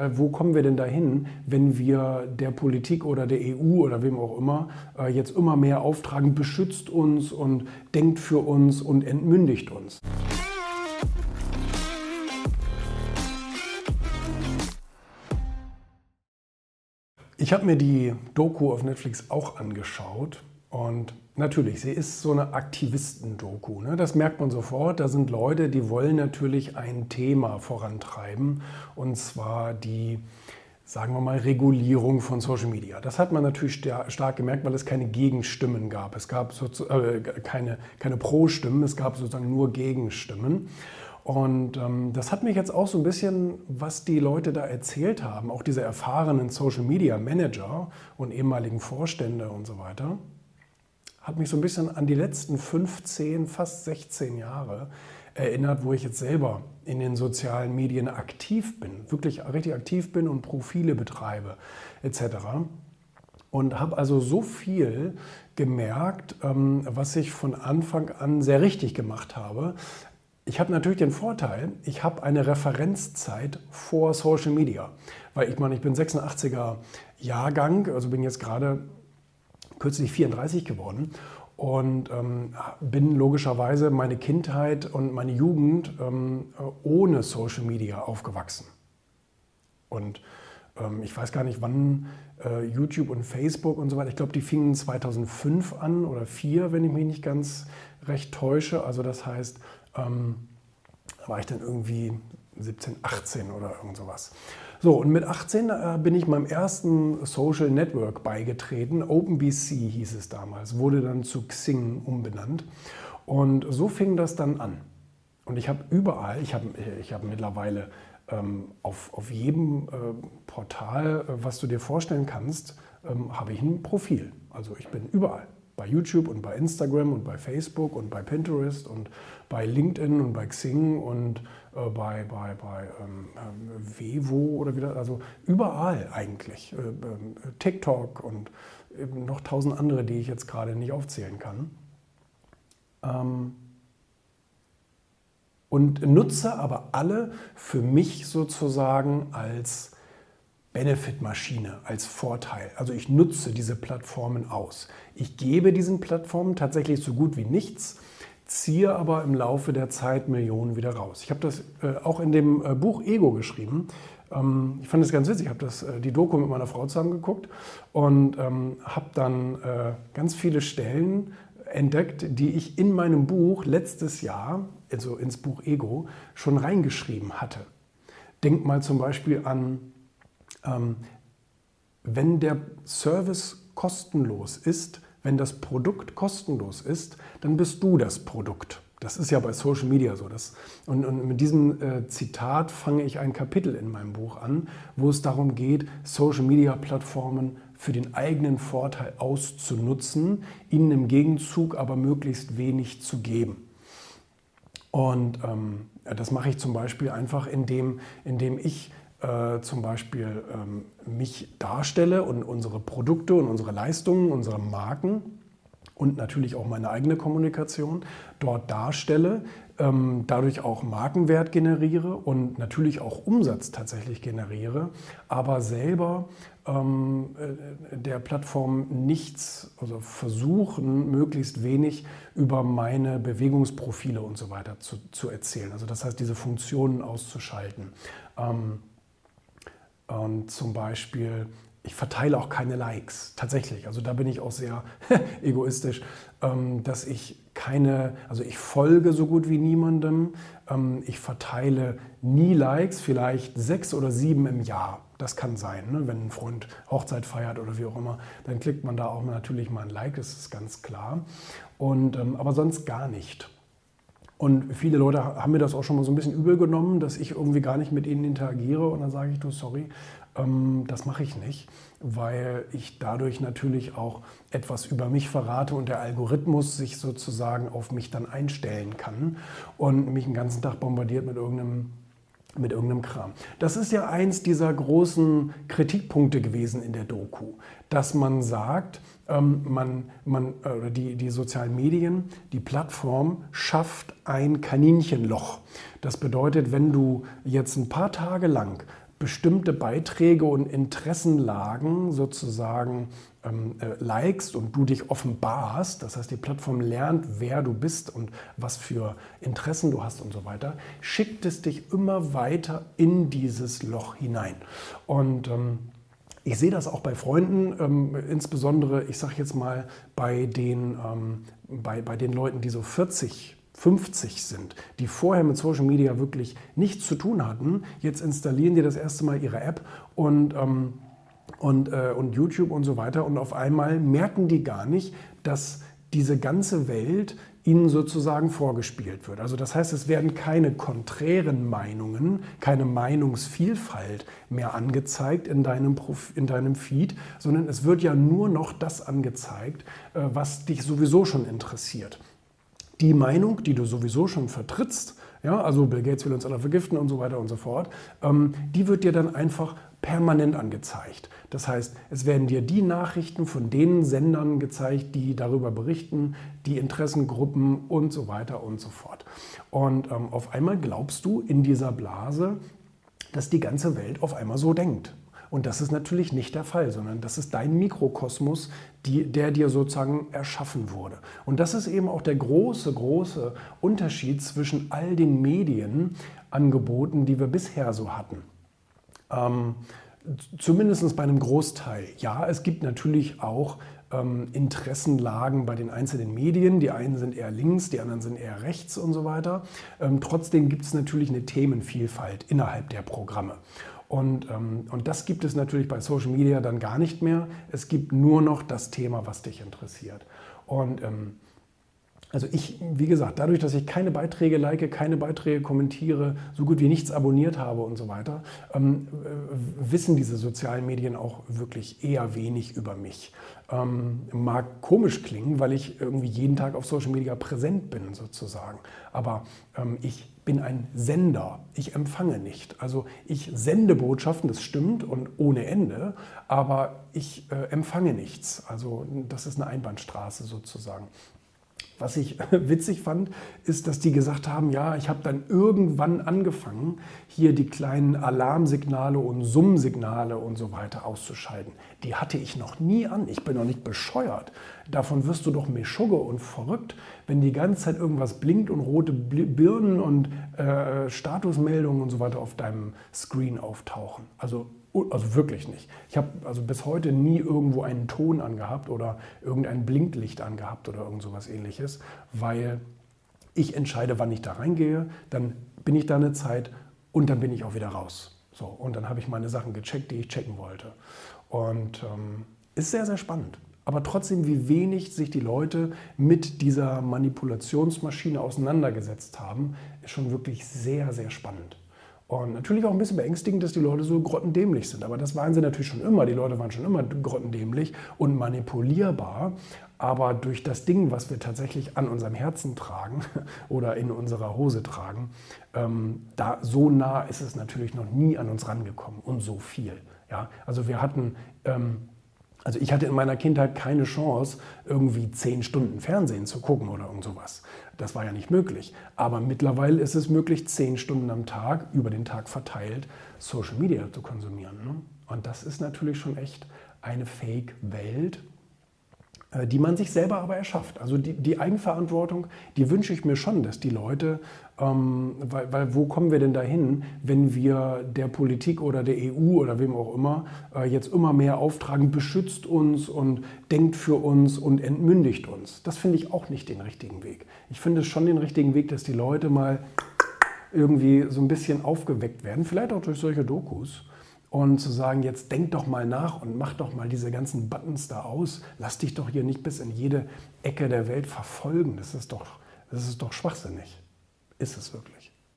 Wo kommen wir denn dahin, wenn wir der Politik oder der EU oder wem auch immer äh, jetzt immer mehr auftragen, beschützt uns und denkt für uns und entmündigt uns? Ich habe mir die Doku auf Netflix auch angeschaut und natürlich, sie ist so eine Aktivisten-Doku. Ne? Das merkt man sofort. Da sind Leute, die wollen natürlich ein Thema vorantreiben und zwar die, sagen wir mal, Regulierung von Social Media. Das hat man natürlich stark gemerkt, weil es keine Gegenstimmen gab. Es gab äh, keine, keine Pro-Stimmen, es gab sozusagen nur Gegenstimmen. Und ähm, das hat mich jetzt auch so ein bisschen, was die Leute da erzählt haben, auch diese erfahrenen Social Media Manager und ehemaligen Vorstände und so weiter, hat mich so ein bisschen an die letzten 15, fast 16 Jahre erinnert, wo ich jetzt selber in den sozialen Medien aktiv bin, wirklich richtig aktiv bin und Profile betreibe etc. Und habe also so viel gemerkt, ähm, was ich von Anfang an sehr richtig gemacht habe. Ich habe natürlich den Vorteil, ich habe eine Referenzzeit vor Social Media. Weil ich meine, ich bin 86er Jahrgang, also bin jetzt gerade kürzlich 34 geworden und ähm, bin logischerweise meine Kindheit und meine Jugend ähm, ohne Social Media aufgewachsen. Und ähm, ich weiß gar nicht, wann äh, YouTube und Facebook und so weiter, ich glaube, die fingen 2005 an oder 2004, wenn ich mich nicht ganz recht täusche. Also das heißt, ähm, da war ich dann irgendwie 17, 18 oder irgend sowas. So, und mit 18 äh, bin ich meinem ersten Social Network beigetreten. OpenBC hieß es damals, wurde dann zu Xing umbenannt. Und so fing das dann an. Und ich habe überall, ich habe ich hab mittlerweile ähm, auf, auf jedem äh, Portal, äh, was du dir vorstellen kannst, ähm, habe ich ein Profil. Also ich bin überall. Bei YouTube und bei Instagram und bei Facebook und bei Pinterest und bei LinkedIn und bei Xing und äh, bei, bei, bei ähm, äh, Vevo oder wieder, also überall eigentlich. Äh, ähm, TikTok und noch tausend andere, die ich jetzt gerade nicht aufzählen kann. Ähm, und nutze aber alle für mich sozusagen als Benefit-Maschine, als Vorteil. Also ich nutze diese Plattformen aus. Ich gebe diesen Plattformen tatsächlich so gut wie nichts ziehe aber im Laufe der Zeit Millionen wieder raus. Ich habe das äh, auch in dem äh, Buch Ego geschrieben. Ähm, ich fand es ganz witzig, ich habe äh, die Doku mit meiner Frau zusammen geguckt und ähm, habe dann äh, ganz viele Stellen entdeckt, die ich in meinem Buch letztes Jahr, also ins Buch Ego, schon reingeschrieben hatte. Denk mal zum Beispiel an, wenn der Service kostenlos ist, wenn das Produkt kostenlos ist, dann bist du das Produkt. Das ist ja bei Social Media so. Das, und, und, mit diesem äh, Zitat fange ich ein Kapitel in meinem Buch an, wo es darum geht, Social Media Plattformen für den eigenen Vorteil auszunutzen, ihnen im Gegenzug aber möglichst wenig zu geben. Und ähm, das mache ich zum Beispiel einfach, indem, indem ich äh, zum Beispiel ähm, mich darstelle und unsere Produkte und unsere Leistungen, unsere Marken und natürlich auch meine eigene Kommunikation dort darstelle, ähm, dadurch auch Markenwert generiere und natürlich auch Umsatz tatsächlich generiere, aber selber ähm, äh, der Plattform nichts, also versuchen, möglichst wenig über meine Bewegungsprofile und so weiter zu, zu erzählen. Also das heißt, diese Funktionen auszuschalten. Ähm, und zum Beispiel, ich verteile auch keine Likes, tatsächlich. Also da bin ich auch sehr egoistisch, ähm, dass ich keine, also ich folge so gut wie niemandem. Ähm, ich verteile nie Likes, vielleicht sechs oder sieben im Jahr. Das kann sein, ne? wenn ein Freund Hochzeit feiert oder wie auch immer, dann klickt man da auch natürlich mal ein Like, das ist ganz klar. Und, ähm, aber sonst gar nicht. Und viele Leute haben mir das auch schon mal so ein bisschen übel genommen, dass ich irgendwie gar nicht mit ihnen interagiere. Und dann sage ich, du, sorry, ähm, das mache ich nicht, weil ich dadurch natürlich auch etwas über mich verrate und der Algorithmus sich sozusagen auf mich dann einstellen kann und mich den ganzen Tag bombardiert mit irgendeinem mit irgendeinem Kram. Das ist ja eins dieser großen Kritikpunkte gewesen in der Doku, dass man sagt, ähm, man, man, äh, die, die sozialen Medien, die Plattform schafft ein Kaninchenloch. Das bedeutet, wenn du jetzt ein paar Tage lang bestimmte Beiträge und Interessenlagen sozusagen ähm, äh, likest und du dich offenbarst, das heißt die Plattform lernt, wer du bist und was für Interessen du hast und so weiter, schickt es dich immer weiter in dieses Loch hinein. Und ähm, ich sehe das auch bei Freunden, ähm, insbesondere, ich sage jetzt mal, bei den, ähm, bei, bei den Leuten, die so 40 50 sind, die vorher mit Social Media wirklich nichts zu tun hatten, jetzt installieren die das erste Mal ihre App und, ähm, und, äh, und YouTube und so weiter und auf einmal merken die gar nicht, dass diese ganze Welt ihnen sozusagen vorgespielt wird. Also das heißt, es werden keine konträren Meinungen, keine Meinungsvielfalt mehr angezeigt in deinem, Prof in deinem Feed, sondern es wird ja nur noch das angezeigt, äh, was dich sowieso schon interessiert die Meinung, die du sowieso schon vertrittst, ja, also Bill Gates will uns alle vergiften und so weiter und so fort, ähm, die wird dir dann einfach permanent angezeigt. Das heißt, es werden dir die Nachrichten von den Sendern gezeigt, die darüber berichten, die Interessengruppen und so weiter und so fort. Und ähm, auf einmal glaubst du in dieser Blase, dass die ganze Welt auf einmal so denkt. Und das ist natürlich nicht der Fall, sondern das ist dein Mikrokosmos, die, der dir sozusagen erschaffen wurde. Und das ist eben auch der große, große Unterschied zwischen all den Medienangeboten, die wir bisher so hatten. Ähm, zumindest bei einem Großteil. Ja, es gibt natürlich auch ähm, Interessenlagen bei den einzelnen Medien. Die einen sind eher links, die anderen sind eher rechts und so weiter. Ähm, trotzdem gibt es natürlich eine Themenvielfalt innerhalb der Programme. Und, ähm, und das gibt es natürlich bei Social Media dann gar nicht mehr. Es gibt nur noch das Thema, was dich interessiert. Und ähm, also ich, wie gesagt, dadurch, dass ich keine Beiträge like, keine Beiträge kommentiere, so gut wie nichts abonniert habe und so weiter, ähm, äh, wissen diese sozialen Medien auch wirklich eher wenig über mich. Ähm, mag komisch klingen, weil ich irgendwie jeden Tag auf Social Media präsent bin sozusagen. Aber ähm, ich bin ein Sender. Ich empfange nicht. Also ich sende Botschaften, das stimmt und ohne Ende, aber ich äh, empfange nichts. Also das ist eine Einbahnstraße sozusagen. Was ich witzig fand, ist, dass die gesagt haben, ja, ich habe dann irgendwann angefangen, hier die kleinen Alarmsignale und Summsignale und so weiter auszuschalten. Die hatte ich noch nie an. Ich bin noch nicht bescheuert. Davon wirst du doch meschugge und verrückt, wenn die ganze Zeit irgendwas blinkt und rote Birnen und äh, Statusmeldungen und so weiter auf deinem Screen auftauchen. Also also wirklich nicht. Ich habe also bis heute nie irgendwo einen Ton angehabt oder irgendein Blinklicht angehabt oder irgend sowas ähnliches, weil ich entscheide, wann ich da reingehe, dann bin ich da eine Zeit und dann bin ich auch wieder raus. So, und dann habe ich meine Sachen gecheckt, die ich checken wollte. Und ähm, ist sehr, sehr spannend. Aber trotzdem, wie wenig sich die Leute mit dieser Manipulationsmaschine auseinandergesetzt haben, ist schon wirklich sehr, sehr spannend. Und natürlich auch ein bisschen beängstigend, dass die Leute so grottendämlich sind. Aber das waren sie natürlich schon immer. Die Leute waren schon immer grottendämlich und manipulierbar. Aber durch das Ding, was wir tatsächlich an unserem Herzen tragen oder in unserer Hose tragen, ähm, da so nah ist es natürlich noch nie an uns rangekommen und so viel. Ja? Also wir hatten ähm, also ich hatte in meiner Kindheit keine Chance, irgendwie zehn Stunden Fernsehen zu gucken oder irgend sowas. Das war ja nicht möglich. Aber mittlerweile ist es möglich, zehn Stunden am Tag, über den Tag verteilt, Social Media zu konsumieren. Ne? Und das ist natürlich schon echt eine Fake-Welt, die man sich selber aber erschafft. Also die, die Eigenverantwortung, die wünsche ich mir schon, dass die Leute, ähm, weil, weil, wo kommen wir denn dahin, wenn wir der Politik oder der EU oder wem auch immer äh, jetzt immer mehr auftragen, beschützt uns und denkt für uns und entmündigt uns. Das finde ich auch nicht den richtigen Weg. Ich finde es schon den richtigen Weg, dass die Leute mal irgendwie so ein bisschen aufgeweckt werden, vielleicht auch durch solche Dokus und zu sagen, jetzt denk doch mal nach und mach doch mal diese ganzen Buttons da aus. Lass dich doch hier nicht bis in jede Ecke der Welt verfolgen. Das ist doch, das ist doch schwachsinnig. Ist es wirklich.